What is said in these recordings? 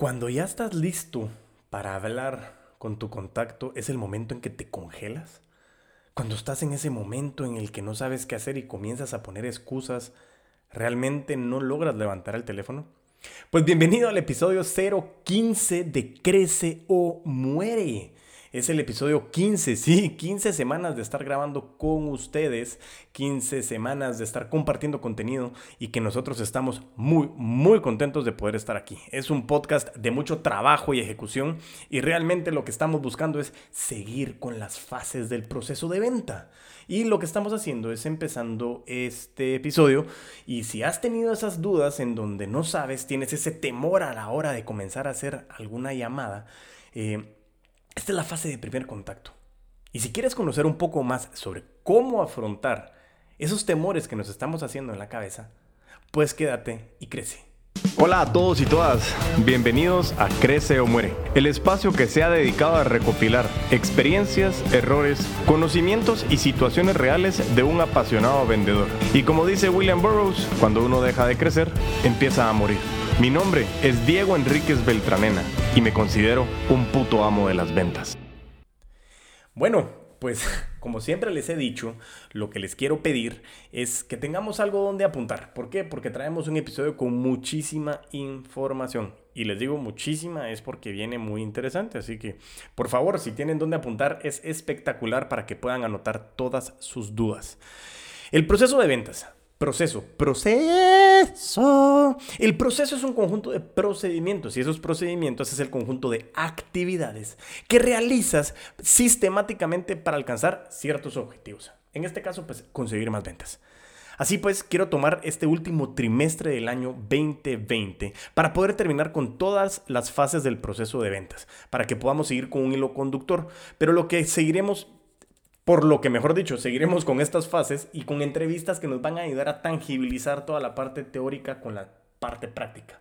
Cuando ya estás listo para hablar con tu contacto, es el momento en que te congelas. Cuando estás en ese momento en el que no sabes qué hacer y comienzas a poner excusas, ¿realmente no logras levantar el teléfono? Pues bienvenido al episodio 015 de Crece o Muere. Es el episodio 15, sí, 15 semanas de estar grabando con ustedes, 15 semanas de estar compartiendo contenido y que nosotros estamos muy, muy contentos de poder estar aquí. Es un podcast de mucho trabajo y ejecución y realmente lo que estamos buscando es seguir con las fases del proceso de venta. Y lo que estamos haciendo es empezando este episodio y si has tenido esas dudas en donde no sabes, tienes ese temor a la hora de comenzar a hacer alguna llamada, eh, esta es la fase de primer contacto. Y si quieres conocer un poco más sobre cómo afrontar esos temores que nos estamos haciendo en la cabeza, pues quédate y crece. Hola a todos y todas, bienvenidos a Crece o Muere, el espacio que se ha dedicado a recopilar experiencias, errores, conocimientos y situaciones reales de un apasionado vendedor. Y como dice William Burroughs, cuando uno deja de crecer, empieza a morir. Mi nombre es Diego Enríquez Beltranena y me considero un puto amo de las ventas. Bueno, pues como siempre les he dicho, lo que les quiero pedir es que tengamos algo donde apuntar. ¿Por qué? Porque traemos un episodio con muchísima información. Y les digo muchísima es porque viene muy interesante. Así que, por favor, si tienen donde apuntar, es espectacular para que puedan anotar todas sus dudas. El proceso de ventas. Proceso. Proceso. El proceso es un conjunto de procedimientos y esos procedimientos es el conjunto de actividades que realizas sistemáticamente para alcanzar ciertos objetivos. En este caso, pues conseguir más ventas. Así pues, quiero tomar este último trimestre del año 2020 para poder terminar con todas las fases del proceso de ventas, para que podamos seguir con un hilo conductor. Pero lo que seguiremos por lo que, mejor dicho, seguiremos con estas fases y con entrevistas que nos van a ayudar a tangibilizar toda la parte teórica con la parte práctica.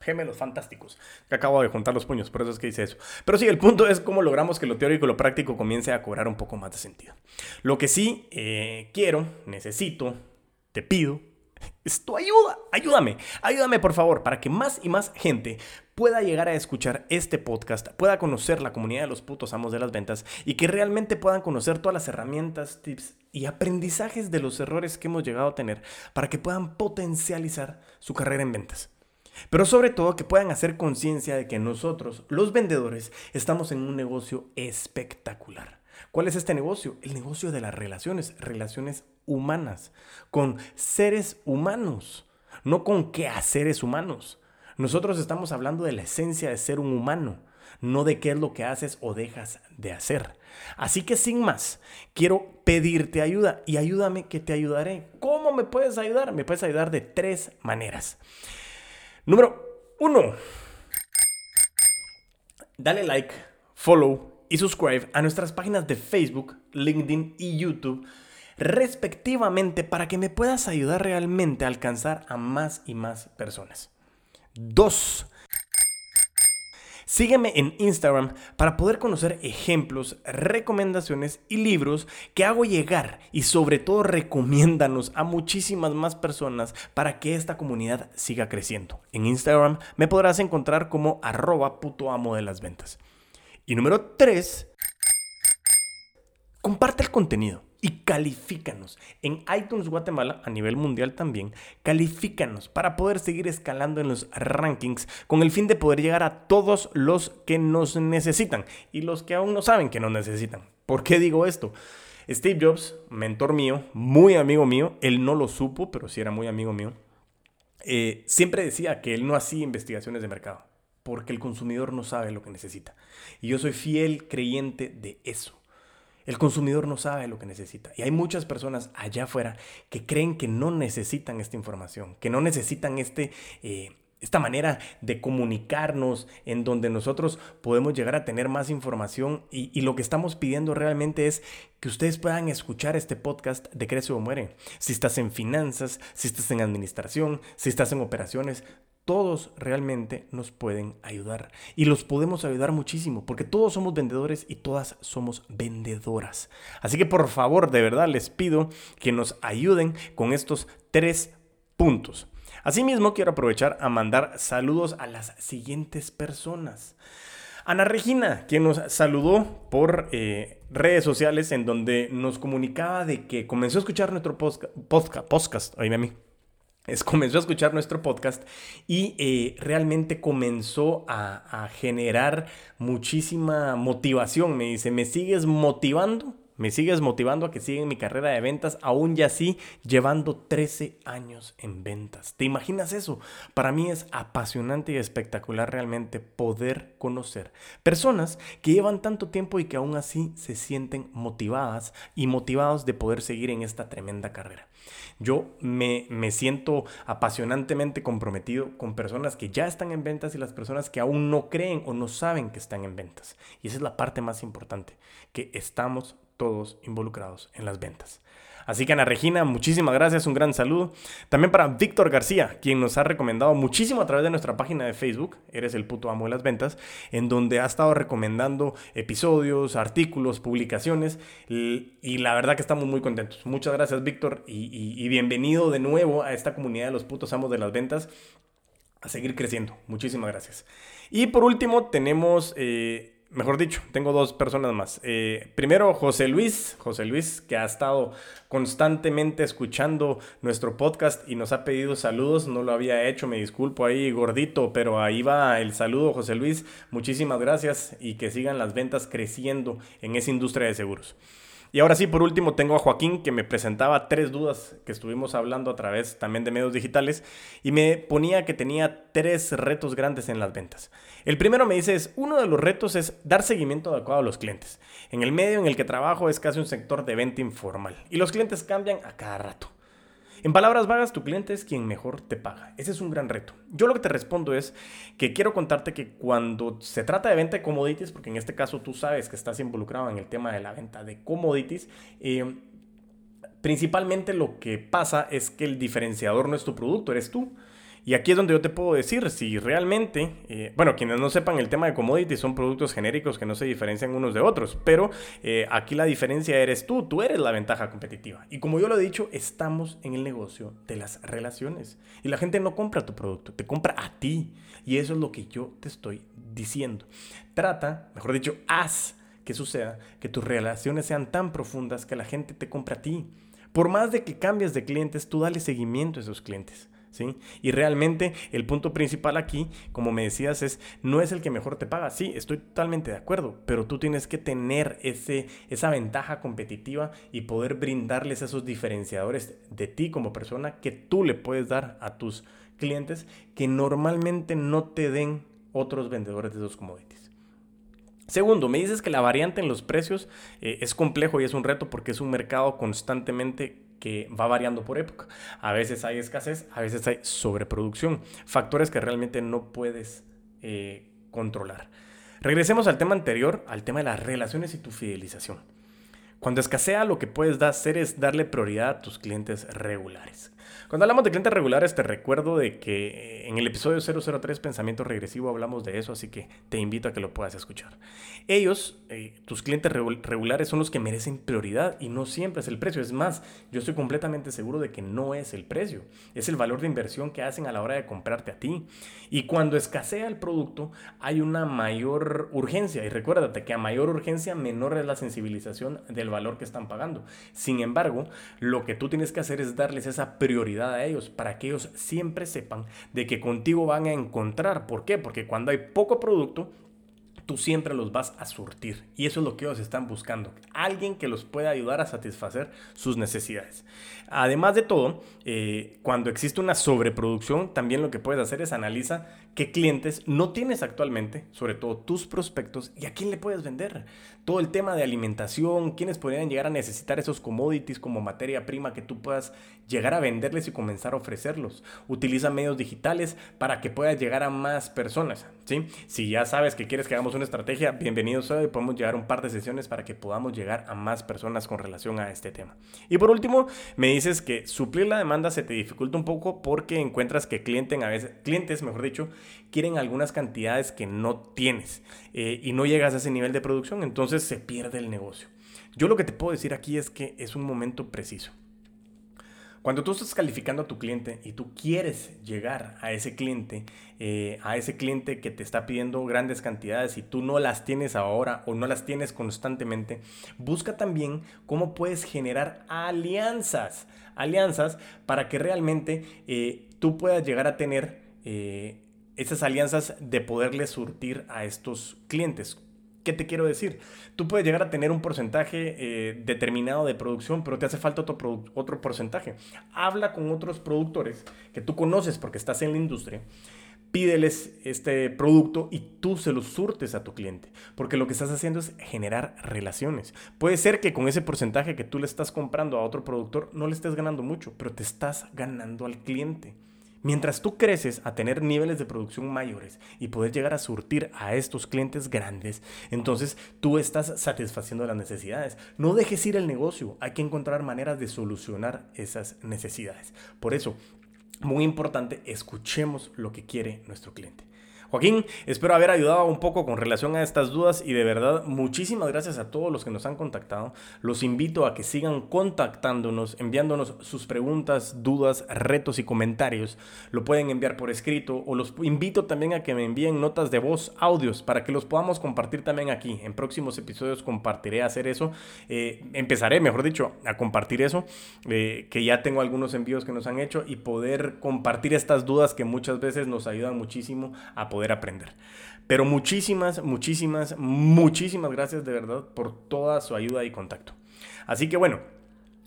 Gemelos fantásticos. Que acabo de juntar los puños, por eso es que hice eso. Pero sí, el punto es cómo logramos que lo teórico y lo práctico comience a cobrar un poco más de sentido. Lo que sí eh, quiero, necesito, te pido, es tu ayuda. Ayúdame, ayúdame por favor, para que más y más gente pueda llegar a escuchar este podcast, pueda conocer la comunidad de los putos amos de las ventas y que realmente puedan conocer todas las herramientas, tips y aprendizajes de los errores que hemos llegado a tener para que puedan potencializar su carrera en ventas. Pero sobre todo que puedan hacer conciencia de que nosotros, los vendedores, estamos en un negocio espectacular. ¿Cuál es este negocio? El negocio de las relaciones, relaciones humanas, con seres humanos, no con quehaceres humanos. Nosotros estamos hablando de la esencia de ser un humano, no de qué es lo que haces o dejas de hacer. Así que sin más, quiero pedirte ayuda y ayúdame que te ayudaré. ¿Cómo me puedes ayudar? Me puedes ayudar de tres maneras. Número uno, dale like, follow y subscribe a nuestras páginas de Facebook, LinkedIn y YouTube respectivamente para que me puedas ayudar realmente a alcanzar a más y más personas. 2. Sígueme en Instagram para poder conocer ejemplos, recomendaciones y libros que hago llegar y sobre todo recomiéndanos a muchísimas más personas para que esta comunidad siga creciendo. En Instagram me podrás encontrar como arroba puto amo de las ventas. Y número 3, comparte el contenido y califícanos. En iTunes Guatemala, a nivel mundial también, califícanos para poder seguir escalando en los rankings con el fin de poder llegar a todos los que nos necesitan y los que aún no saben que nos necesitan. ¿Por qué digo esto? Steve Jobs, mentor mío, muy amigo mío, él no lo supo, pero sí era muy amigo mío, eh, siempre decía que él no hacía investigaciones de mercado, porque el consumidor no sabe lo que necesita. Y yo soy fiel creyente de eso. El consumidor no sabe lo que necesita. Y hay muchas personas allá afuera que creen que no necesitan esta información, que no necesitan este, eh, esta manera de comunicarnos en donde nosotros podemos llegar a tener más información. Y, y, lo que estamos pidiendo realmente es que ustedes puedan escuchar este podcast de Crece o Muere. Si estás en finanzas, si estás en administración, si estás en operaciones, todos realmente nos pueden ayudar. Y los podemos ayudar muchísimo, porque todos somos vendedores y todas somos vendedoras. Así que por favor, de verdad les pido que nos ayuden con estos tres puntos. Asimismo, quiero aprovechar a mandar saludos a las siguientes personas. Ana Regina, quien nos saludó por eh, redes sociales en donde nos comunicaba de que comenzó a escuchar nuestro podcast, podcast, podcast es, comenzó a escuchar nuestro podcast y eh, realmente comenzó a, a generar muchísima motivación. Me dice, ¿me sigues motivando? Me sigues motivando a que siga en mi carrera de ventas, aún ya así llevando 13 años en ventas. ¿Te imaginas eso? Para mí es apasionante y espectacular realmente poder conocer personas que llevan tanto tiempo y que aún así se sienten motivadas y motivados de poder seguir en esta tremenda carrera. Yo me, me siento apasionantemente comprometido con personas que ya están en ventas y las personas que aún no creen o no saben que están en ventas. Y esa es la parte más importante, que estamos todos involucrados en las ventas. Así que Ana Regina, muchísimas gracias, un gran saludo. También para Víctor García, quien nos ha recomendado muchísimo a través de nuestra página de Facebook, Eres el puto amo de las ventas, en donde ha estado recomendando episodios, artículos, publicaciones, y la verdad que estamos muy contentos. Muchas gracias Víctor y, bienvenido de nuevo a esta comunidad de los putos amos de las ventas, a seguir creciendo. Muchísimas gracias. Y por último tenemos... Eh, mejor dicho, tengo dos personas más. Eh, primero, José Luis, José Luis, que ha estado constantemente escuchando nuestro podcast y nos ha pedido saludos. No lo había hecho, me disculpo ahí, gordito, pero ahí va el saludo, José Luis. Muchísimas gracias y que sigan las ventas creciendo en esa industria de seguros. Y ahora sí, por último, tengo a Joaquín que me presentaba tres dudas que estuvimos hablando a través también de medios digitales y me ponía que tenía tres retos grandes en las ventas. El primero me dice uno de los retos es dar seguimiento adecuado a los clientes. En el medio en el que trabajo es casi un sector de venta informal y los clientes cambian a cada rato. En palabras vagas, tu cliente es quien mejor te paga. Ese es un gran reto. Yo lo que te respondo es que quiero contarte que cuando se trata de venta de commodities, porque en este caso tú sabes que estás involucrado en el tema de la venta de commodities, eh, principalmente lo que pasa es que el diferenciador no es tu producto, eres tú. Y aquí es donde yo te puedo decir si realmente, eh, bueno, quienes no sepan el tema de commodities son productos genéricos que no se diferencian unos de otros, pero eh, aquí la diferencia eres tú, tú eres la ventaja competitiva. Y como yo lo he dicho, estamos en el negocio de las relaciones. Y la gente no compra tu producto, te compra a ti. Y eso es lo que yo te estoy diciendo. Trata, mejor dicho, haz que suceda que tus relaciones sean tan profundas que la gente te compra a ti. Por más de que cambies de clientes, tú dale seguimiento a esos clientes. Y realmente el punto principal aquí, como me decías, es no es el que mejor te paga. Sí, estoy totalmente de acuerdo, pero tú tienes que tener ese, esa ventaja competitiva y poder brindarles esos diferenciadores de ti como persona que tú le puedes dar a tus clientes que normalmente no te den otros vendedores de esos commodities. Segundo, me dices que la variante en los precios eh, es complejo y es un reto porque es un mercado constantemente que va variando por época. A veces hay escasez, a veces hay sobreproducción, factores que realmente no puedes eh, controlar. Regresemos al tema anterior, al tema de las relaciones y tu fidelización. Cuando escasea, lo que puedes hacer es darle prioridad a tus clientes regulares. Cuando hablamos de clientes regulares, te recuerdo de que eh, en el episodio 003 Pensamiento Regresivo hablamos de eso, así que te invito a que lo puedas escuchar. Ellos, eh, tus clientes regulares, son los que merecen prioridad y no siempre es el precio. Es más, yo estoy completamente seguro de que no es el precio, es el valor de inversión que hacen a la hora de comprarte a ti. Y cuando escasea el producto, hay una mayor urgencia. Y recuérdate que a mayor urgencia, menor es la sensibilización del valor que están pagando. Sin embargo, lo que tú tienes que hacer es darles esa prioridad a ellos, para que ellos siempre sepan de que contigo van a encontrar. ¿Por qué? Porque cuando hay poco producto, tú siempre los vas a surtir. Y eso es lo que ellos están buscando. Alguien que los pueda ayudar a satisfacer sus necesidades. Además de todo, eh, cuando existe una sobreproducción, también lo que puedes hacer es analiza qué clientes no tienes actualmente, sobre todo tus prospectos, y a quién le puedes vender. Todo el tema de alimentación, quiénes podrían llegar a necesitar esos commodities como materia prima que tú puedas llegar a venderles y comenzar a ofrecerlos. Utiliza medios digitales para que puedas llegar a más personas. ¿sí? Si ya sabes que quieres que hagamos una estrategia, bienvenidos hoy. Podemos llegar a un par de sesiones para que podamos llegar a más personas con relación a este tema. Y por último, me dices que suplir la demanda se te dificulta un poco porque encuentras que a clientes, mejor dicho, quieren algunas cantidades que no tienes eh, y no llegas a ese nivel de producción, entonces se pierde el negocio. Yo lo que te puedo decir aquí es que es un momento preciso. Cuando tú estás calificando a tu cliente y tú quieres llegar a ese cliente, eh, a ese cliente que te está pidiendo grandes cantidades y tú no las tienes ahora o no las tienes constantemente, busca también cómo puedes generar alianzas, alianzas para que realmente eh, tú puedas llegar a tener eh, esas alianzas de poderle surtir a estos clientes. ¿Qué te quiero decir? Tú puedes llegar a tener un porcentaje eh, determinado de producción, pero te hace falta otro, otro porcentaje. Habla con otros productores que tú conoces porque estás en la industria pídeles este producto y tú se lo surtes a tu cliente, porque lo que estás haciendo es generar relaciones. Puede ser que con ese porcentaje que tú le estás comprando a otro productor no le estés ganando mucho, pero te estás ganando al cliente. Mientras tú creces a tener niveles de producción mayores y poder llegar a surtir a estos clientes grandes, entonces tú estás satisfaciendo las necesidades. No dejes ir el negocio, hay que encontrar maneras de solucionar esas necesidades. Por eso, muy importante, escuchemos lo que quiere nuestro cliente. Joaquín, espero haber ayudado un poco con relación a estas dudas y de verdad muchísimas gracias a todos los que nos han contactado. Los invito a que sigan contactándonos, enviándonos sus preguntas, dudas, retos y comentarios. Lo pueden enviar por escrito o los invito también a que me envíen notas de voz, audios, para que los podamos compartir también aquí. En próximos episodios compartiré hacer eso. Eh, empezaré, mejor dicho, a compartir eso, eh, que ya tengo algunos envíos que nos han hecho y poder compartir estas dudas que muchas veces nos ayudan muchísimo a poder aprender. Pero muchísimas, muchísimas, muchísimas gracias de verdad por toda su ayuda y contacto. Así que bueno,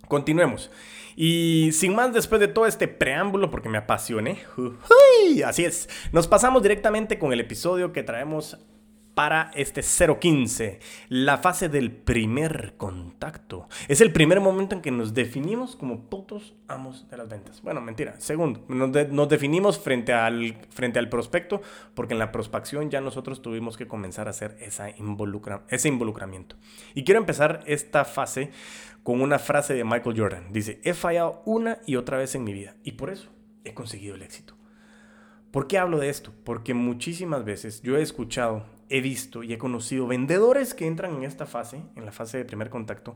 continuemos. Y sin más, después de todo este preámbulo, porque me apasioné, así es, nos pasamos directamente con el episodio que traemos para este 015, la fase del primer contacto. Es el primer momento en que nos definimos como putos amos de las ventas. Bueno, mentira. Segundo, nos, definimos frente al, frente al prospecto porque en la prospección ya nosotros tuvimos que comenzar a hacer esa involucra, ese involucramiento. Y quiero empezar esta fase con una frase de Michael Jordan. Dice, he fallado una y otra vez en mi vida y por eso he conseguido el éxito. ¿Por qué hablo de esto? Porque muchísimas veces yo he escuchado he visto y he conocido vendedores que entran en esta fase, en la fase de primer contacto,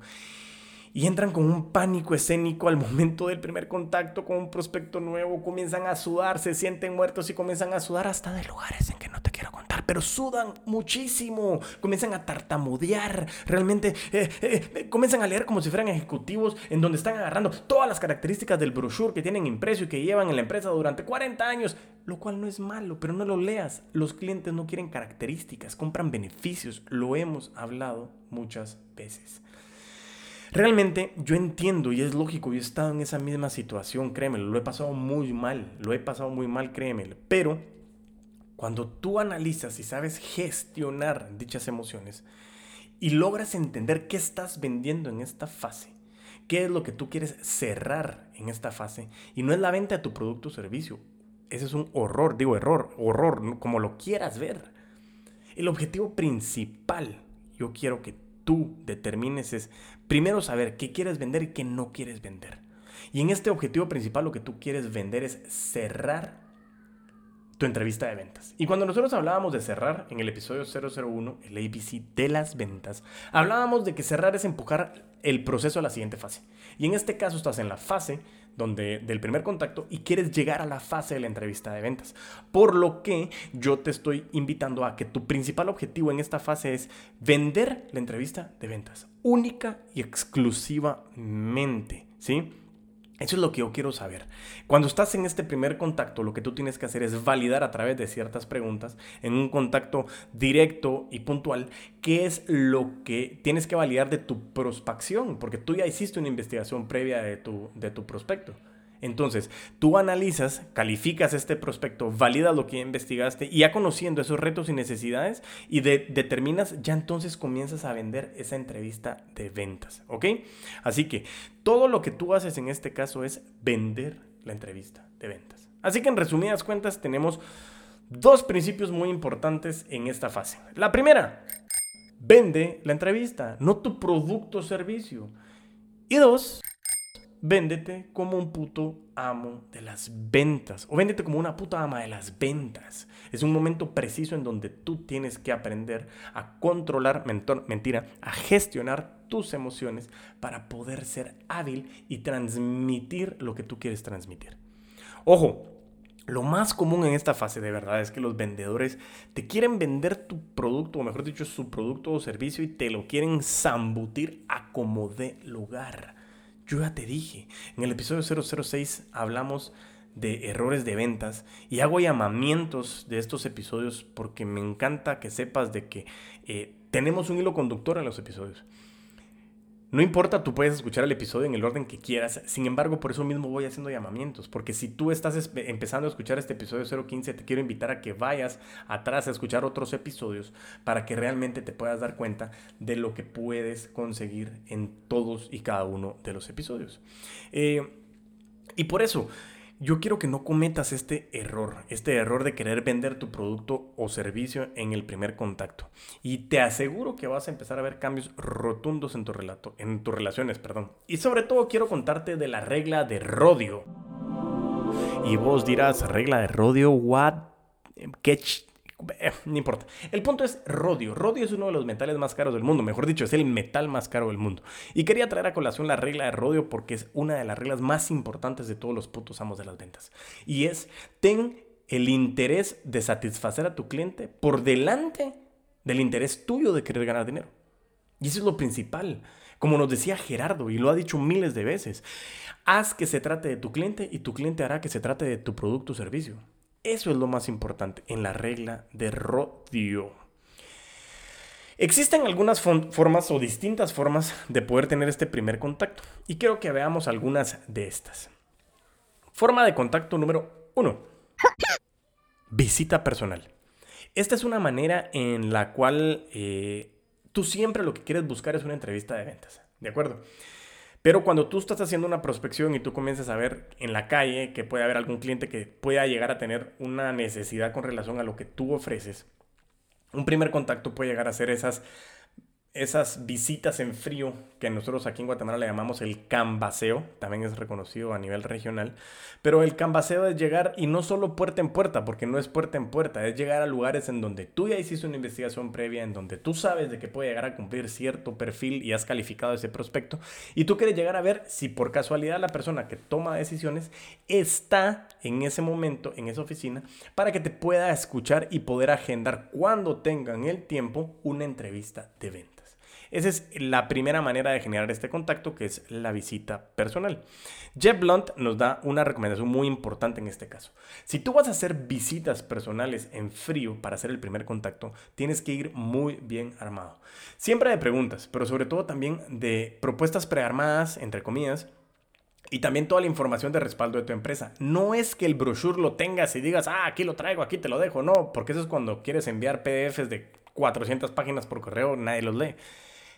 y entran con un pánico escénico al momento del primer contacto con un prospecto nuevo, comienzan a sudar, se sienten muertos y comienzan a sudar hasta de lugares en que no te quiero contar, pero sudan muchísimo, comienzan a tartamudear, realmente eh, eh, eh, comienzan a leer como si fueran ejecutivos en donde están agarrando todas las características del brochure que tienen impreso y que llevan en la empresa durante 40 años, lo cual no es malo, pero no lo leas. Los clientes no quieren características, compran beneficios, lo hemos hablado muchas veces. Realmente yo entiendo y es lógico, yo he estado en esa misma situación, créeme, lo he pasado muy mal, lo he pasado muy mal, créeme, pero cuando tú analizas y sabes gestionar dichas emociones y logras entender qué estás vendiendo en esta fase, qué es lo que tú quieres cerrar en esta fase, y no es la venta de tu producto o servicio, ese es un horror, digo error, horror, como lo quieras ver. El objetivo principal, yo quiero que tú determines es primero saber qué quieres vender y qué no quieres vender. Y en este objetivo principal lo que tú quieres vender es cerrar tu entrevista de ventas. Y cuando nosotros hablábamos de cerrar en el episodio 001, el ABC de las ventas, hablábamos de que cerrar es empujar el proceso a la siguiente fase. Y en este caso estás en la fase donde del primer contacto y quieres llegar a la fase de la entrevista de ventas. Por lo que yo te estoy invitando a que tu principal objetivo en esta fase es vender la entrevista de ventas, única y exclusivamente, ¿sí? Eso es lo que yo quiero saber. Cuando estás en este primer contacto, lo que tú tienes que hacer es validar a través de ciertas preguntas, en un contacto directo y puntual, qué es lo que tienes que validar de tu prospección, porque tú ya hiciste una investigación previa de tu, de tu prospecto. Entonces, tú analizas, calificas este prospecto, validas lo que investigaste y ya conociendo esos retos y necesidades y determinas, ya entonces comienzas a vender esa entrevista de ventas, ¿ok? Así que todo lo que tú haces en este caso es vender la entrevista de ventas. Así que en resumidas cuentas tenemos dos principios muy importantes en esta fase. La primera, vende la entrevista, no tu producto o servicio. Y dos, véndete como un puto amo de las ventas o véndete como una puta ama de las ventas. Es un momento preciso en donde tú tienes que aprender a controlar, mentira, a gestionar tus emociones para poder ser hábil y transmitir lo que tú quieres transmitir. Ojo, lo más común en esta fase de verdad es que los vendedores te quieren vender tu producto, o mejor dicho, su producto o servicio y te lo quieren zambutir a como de lugar. Yo ya te dije, en el episodio 006 hablamos de errores de ventas y hago llamamientos de estos episodios porque me encanta que sepas de que eh, tenemos un hilo conductor en los episodios. No importa, tú puedes escuchar el episodio en el orden que quieras, sin embargo, por eso mismo voy haciendo llamamientos, porque si tú estás empezando a escuchar este episodio 015, te quiero invitar a que vayas atrás a escuchar otros episodios para que realmente te puedas dar cuenta de lo que puedes conseguir en todos y cada uno de los episodios. Eh, y por eso, yo quiero que no cometas este error, este error de querer vender tu producto o servicio en el primer contacto. Y te aseguro que vas a empezar a ver cambios rotundos en tu relato, en tus relaciones, perdón. Y sobre todo quiero contarte de la regla de rodio. Y vos dirás, regla de rodio, what? ¿Qué eh, no importa. El punto es rodio. Rodio es uno de los metales más caros del mundo. Mejor dicho, es el metal más caro del mundo. Y quería traer a colación la regla de rodio porque es una de las reglas más importantes de todos los putos amos de las ventas. Y es, ten el interés de satisfacer a tu cliente por delante del interés tuyo de querer ganar dinero. Y eso es lo principal. Como nos decía Gerardo, y lo ha dicho miles de veces, haz que se trate de tu cliente y tu cliente hará que se trate de tu producto o servicio. Eso es lo más importante en la regla de Rodio. Existen algunas formas o distintas formas de poder tener este primer contacto y quiero que veamos algunas de estas. Forma de contacto número uno. Visita personal. Esta es una manera en la cual eh, tú siempre lo que quieres buscar es una entrevista de ventas. ¿De acuerdo? Pero cuando tú estás haciendo una prospección y tú comienzas a ver en la calle que puede haber algún cliente que pueda llegar a tener una necesidad con relación a lo que tú ofreces, un primer contacto puede llegar a ser esas esas visitas en frío que nosotros aquí en Guatemala le llamamos el cambaseo, también es reconocido a nivel regional, pero el cambaseo es llegar y no solo puerta en puerta, porque no es puerta en puerta, es llegar a lugares en donde tú ya hiciste una investigación previa, en donde tú sabes de que puede llegar a cumplir cierto perfil y has calificado ese prospecto, y tú quieres llegar a ver si por casualidad la persona que toma decisiones está en ese momento en esa oficina para que te pueda escuchar y poder agendar cuando tengan el tiempo una entrevista de venta. Esa es la primera manera de generar este contacto, que es la visita personal. Jeff Blunt nos da una recomendación muy importante en este caso. Si tú vas a hacer visitas personales en frío para hacer el primer contacto, tienes que ir muy bien armado. Siempre de preguntas, pero sobre todo también de propuestas prearmadas, entre comillas, y también toda la información de respaldo de tu empresa. No es que el brochure lo tengas y digas, ah, aquí lo traigo, aquí te lo dejo. No, porque eso es cuando quieres enviar PDFs de 400 páginas por correo, nadie los lee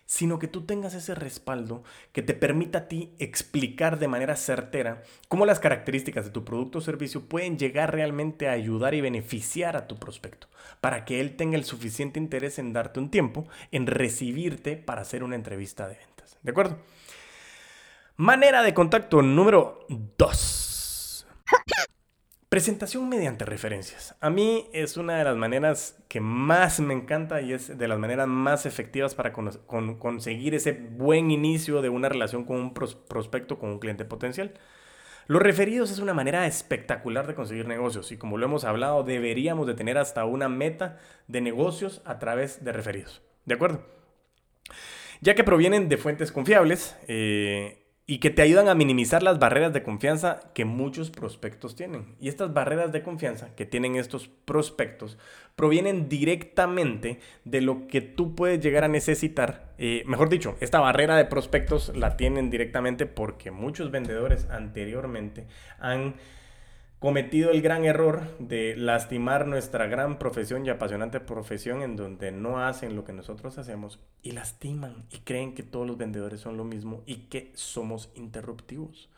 sino que tú tengas ese respaldo que te permita a ti explicar de manera certera cómo las características de tu producto o servicio pueden llegar realmente a ayudar y beneficiar a tu prospecto, para que él tenga el suficiente interés en darte un tiempo, en recibirte para hacer una entrevista de ventas. ¿De acuerdo? Manera de contacto número 2. Presentación mediante referencias. A mí es una de las maneras que más me encanta y es de las maneras más efectivas para conseguir ese buen inicio de una relación con un prospecto, con un cliente potencial. Los referidos es una manera espectacular de conseguir negocios y como lo hemos hablado, deberíamos de tener hasta una meta de negocios a través de referidos. ¿De acuerdo? Ya que provienen de fuentes confiables, eh, y que te ayudan a minimizar las barreras de confianza que muchos prospectos tienen. Y estas barreras de confianza que tienen estos prospectos provienen directamente de lo que tú puedes llegar a necesitar. Eh, mejor dicho, esta barrera de prospectos la tienen directamente porque muchos vendedores anteriormente han cometido el gran error de lastimar nuestra gran profesión y apasionante profesión en donde no hacen lo que nosotros hacemos y lastiman y creen que todos los vendedores son lo mismo y que somos interruptivos.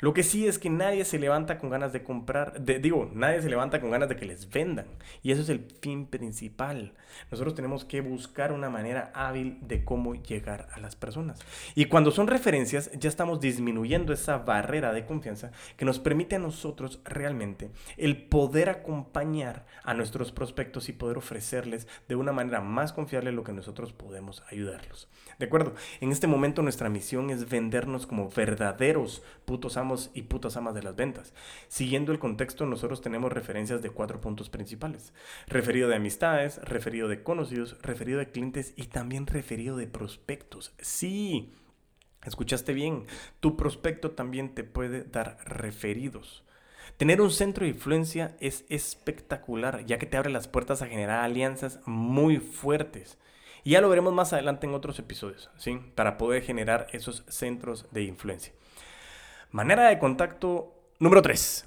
Lo que sí es que nadie se levanta con ganas de comprar, digo, nadie se levanta con ganas de que les vendan. Y eso es el fin principal. Nosotros tenemos que buscar una manera hábil de cómo llegar a las personas. Y cuando son referencias, ya estamos disminuyendo esa barrera de confianza que nos permite a nosotros realmente el poder acompañar a nuestros prospectos y poder ofrecerles de una manera más confiable lo que nosotros podemos ayudarlos. ¿De acuerdo? En este momento nuestra misión es vendernos como verdaderos putos amos y putas amas de las ventas. Siguiendo el contexto, nosotros tenemos referencias de cuatro puntos principales. Referido de amistades, referido de conocidos, referido de clientes y también referido de prospectos. Sí, escuchaste bien, tu prospecto también te puede dar referidos. Tener un centro de influencia es espectacular, ya que te abre las puertas a generar alianzas muy fuertes. Y ya lo veremos más adelante en otros episodios, ¿sí? Para poder generar esos centros de influencia. Manera de contacto número 3.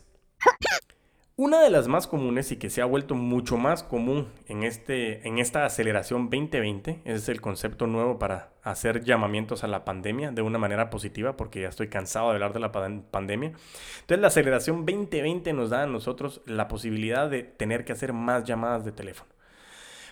Una de las más comunes y que se ha vuelto mucho más común en, este, en esta aceleración 2020 es el concepto nuevo para hacer llamamientos a la pandemia de una manera positiva, porque ya estoy cansado de hablar de la pandemia. Entonces la aceleración 2020 nos da a nosotros la posibilidad de tener que hacer más llamadas de teléfono.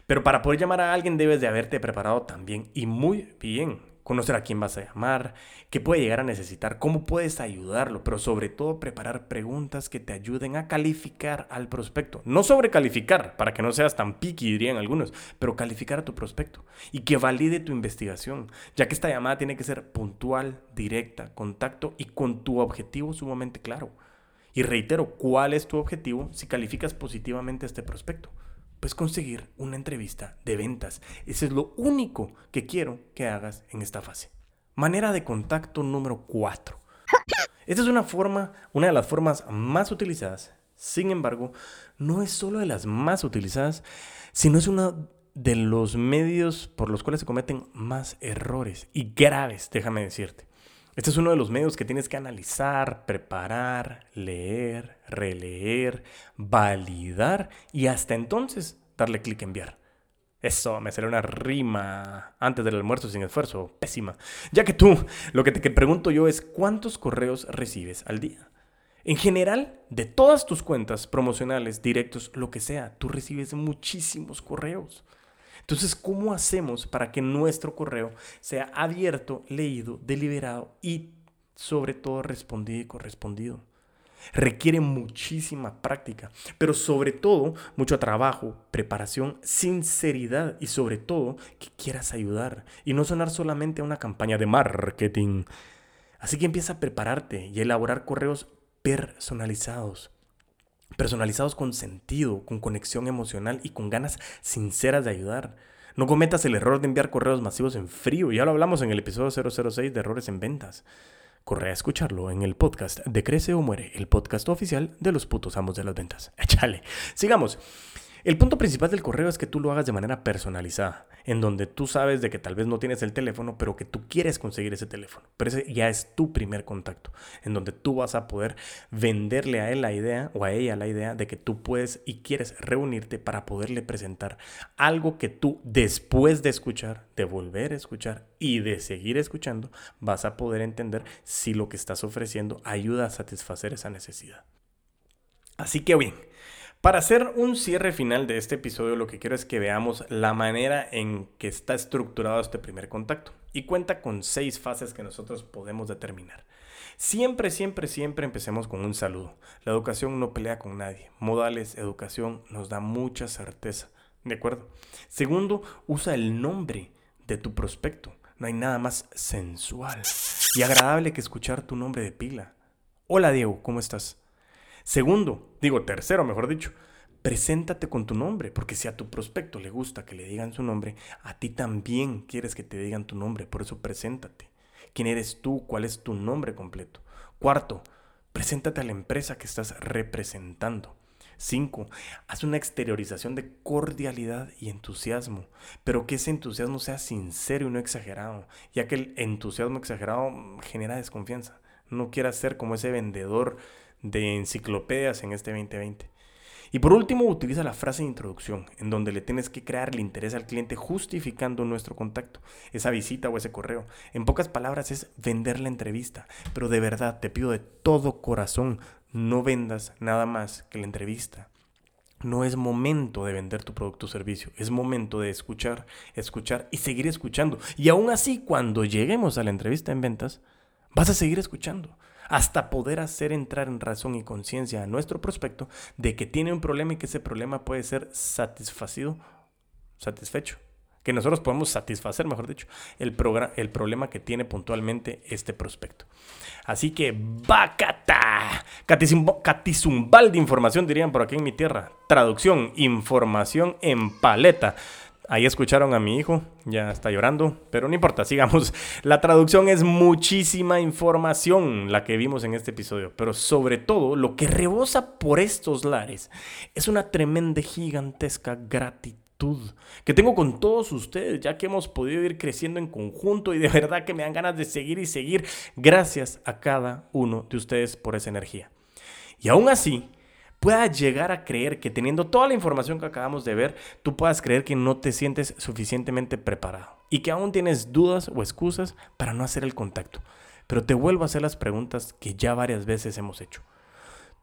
Pero para poder llamar a alguien debes de haberte preparado también y muy bien. Conocer a quién vas a llamar, qué puede llegar a necesitar, cómo puedes ayudarlo, pero sobre todo preparar preguntas que te ayuden a calificar al prospecto. No sobrecalificar, para que no seas tan piqui, dirían algunos, pero calificar a tu prospecto y que valide tu investigación, ya que esta llamada tiene que ser puntual, directa, contacto y con tu objetivo sumamente claro. Y reitero, ¿cuál es tu objetivo si calificas positivamente a este prospecto? Pues conseguir una entrevista de ventas. Eso es lo único que quiero que hagas en esta fase. Manera de contacto número 4. Esta es una forma, una de las formas más utilizadas. Sin embargo, no es solo de las más utilizadas, sino es uno de los medios por los cuales se cometen más errores y graves, déjame decirte. Este es uno de los medios que tienes que analizar, preparar, leer, releer, validar y hasta entonces darle clic enviar. Eso, me salió una rima antes del almuerzo sin esfuerzo. Pésima. Ya que tú, lo que te pregunto yo es, ¿cuántos correos recibes al día? En general, de todas tus cuentas promocionales, directos, lo que sea, tú recibes muchísimos correos. Entonces, ¿cómo hacemos para que nuestro correo sea abierto, leído, deliberado y sobre todo respondido y correspondido? Requiere muchísima práctica, pero sobre todo mucho trabajo, preparación, sinceridad y sobre todo que quieras ayudar y no sonar solamente a una campaña de marketing. Así que empieza a prepararte y a elaborar correos personalizados personalizados con sentido, con conexión emocional y con ganas sinceras de ayudar. No cometas el error de enviar correos masivos en frío, ya lo hablamos en el episodio 006 de errores en ventas. Corre a escucharlo en el podcast de Crece o Muere, el podcast oficial de los putos amos de las ventas. Échale. Sigamos. El punto principal del correo es que tú lo hagas de manera personalizada, en donde tú sabes de que tal vez no tienes el teléfono, pero que tú quieres conseguir ese teléfono. Pero ese ya es tu primer contacto, en donde tú vas a poder venderle a él la idea o a ella la idea de que tú puedes y quieres reunirte para poderle presentar algo que tú después de escuchar, de volver a escuchar y de seguir escuchando, vas a poder entender si lo que estás ofreciendo ayuda a satisfacer esa necesidad. Así que bien, para hacer un cierre final de este episodio, lo que quiero es que veamos la manera en que está estructurado este primer contacto. Y cuenta con seis fases que nosotros podemos determinar. Siempre, siempre, siempre empecemos con un saludo. La educación no pelea con nadie. Modales, educación nos da mucha certeza. ¿De acuerdo? Segundo, usa el nombre de tu prospecto. No hay nada más sensual y agradable que escuchar tu nombre de pila. Hola Diego, ¿cómo estás? Segundo, digo tercero, mejor dicho, preséntate con tu nombre, porque si a tu prospecto le gusta que le digan su nombre, a ti también quieres que te digan tu nombre, por eso preséntate. ¿Quién eres tú? ¿Cuál es tu nombre completo? Cuarto, preséntate a la empresa que estás representando. Cinco, haz una exteriorización de cordialidad y entusiasmo, pero que ese entusiasmo sea sincero y no exagerado, ya que el entusiasmo exagerado genera desconfianza. No quieras ser como ese vendedor de enciclopedias en este 2020. Y por último, utiliza la frase de introducción, en donde le tienes que crear el interés al cliente justificando nuestro contacto, esa visita o ese correo. En pocas palabras es vender la entrevista, pero de verdad te pido de todo corazón, no vendas nada más que la entrevista. No es momento de vender tu producto o servicio, es momento de escuchar, escuchar y seguir escuchando. Y aún así, cuando lleguemos a la entrevista en ventas, vas a seguir escuchando hasta poder hacer entrar en razón y conciencia a nuestro prospecto de que tiene un problema y que ese problema puede ser satisfacido, satisfecho. Que nosotros podemos satisfacer, mejor dicho, el, el problema que tiene puntualmente este prospecto. Así que, ¡bacata! Catizumbal de información, dirían por aquí en mi tierra. Traducción, información en paleta. Ahí escucharon a mi hijo, ya está llorando, pero no importa, sigamos. La traducción es muchísima información la que vimos en este episodio, pero sobre todo lo que rebosa por estos lares es una tremenda, gigantesca gratitud que tengo con todos ustedes, ya que hemos podido ir creciendo en conjunto y de verdad que me dan ganas de seguir y seguir. Gracias a cada uno de ustedes por esa energía. Y aún así, puedas llegar a creer que teniendo toda la información que acabamos de ver, tú puedas creer que no te sientes suficientemente preparado y que aún tienes dudas o excusas para no hacer el contacto. Pero te vuelvo a hacer las preguntas que ya varias veces hemos hecho.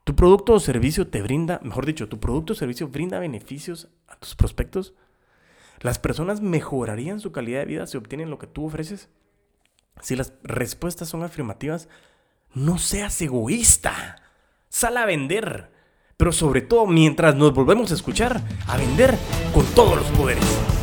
¿Tu producto o servicio te brinda, mejor dicho, tu producto o servicio brinda beneficios a tus prospectos? ¿Las personas mejorarían su calidad de vida si obtienen lo que tú ofreces? Si las respuestas son afirmativas, no seas egoísta. Sal a vender. Pero sobre todo, mientras nos volvemos a escuchar, a vender con todos los poderes.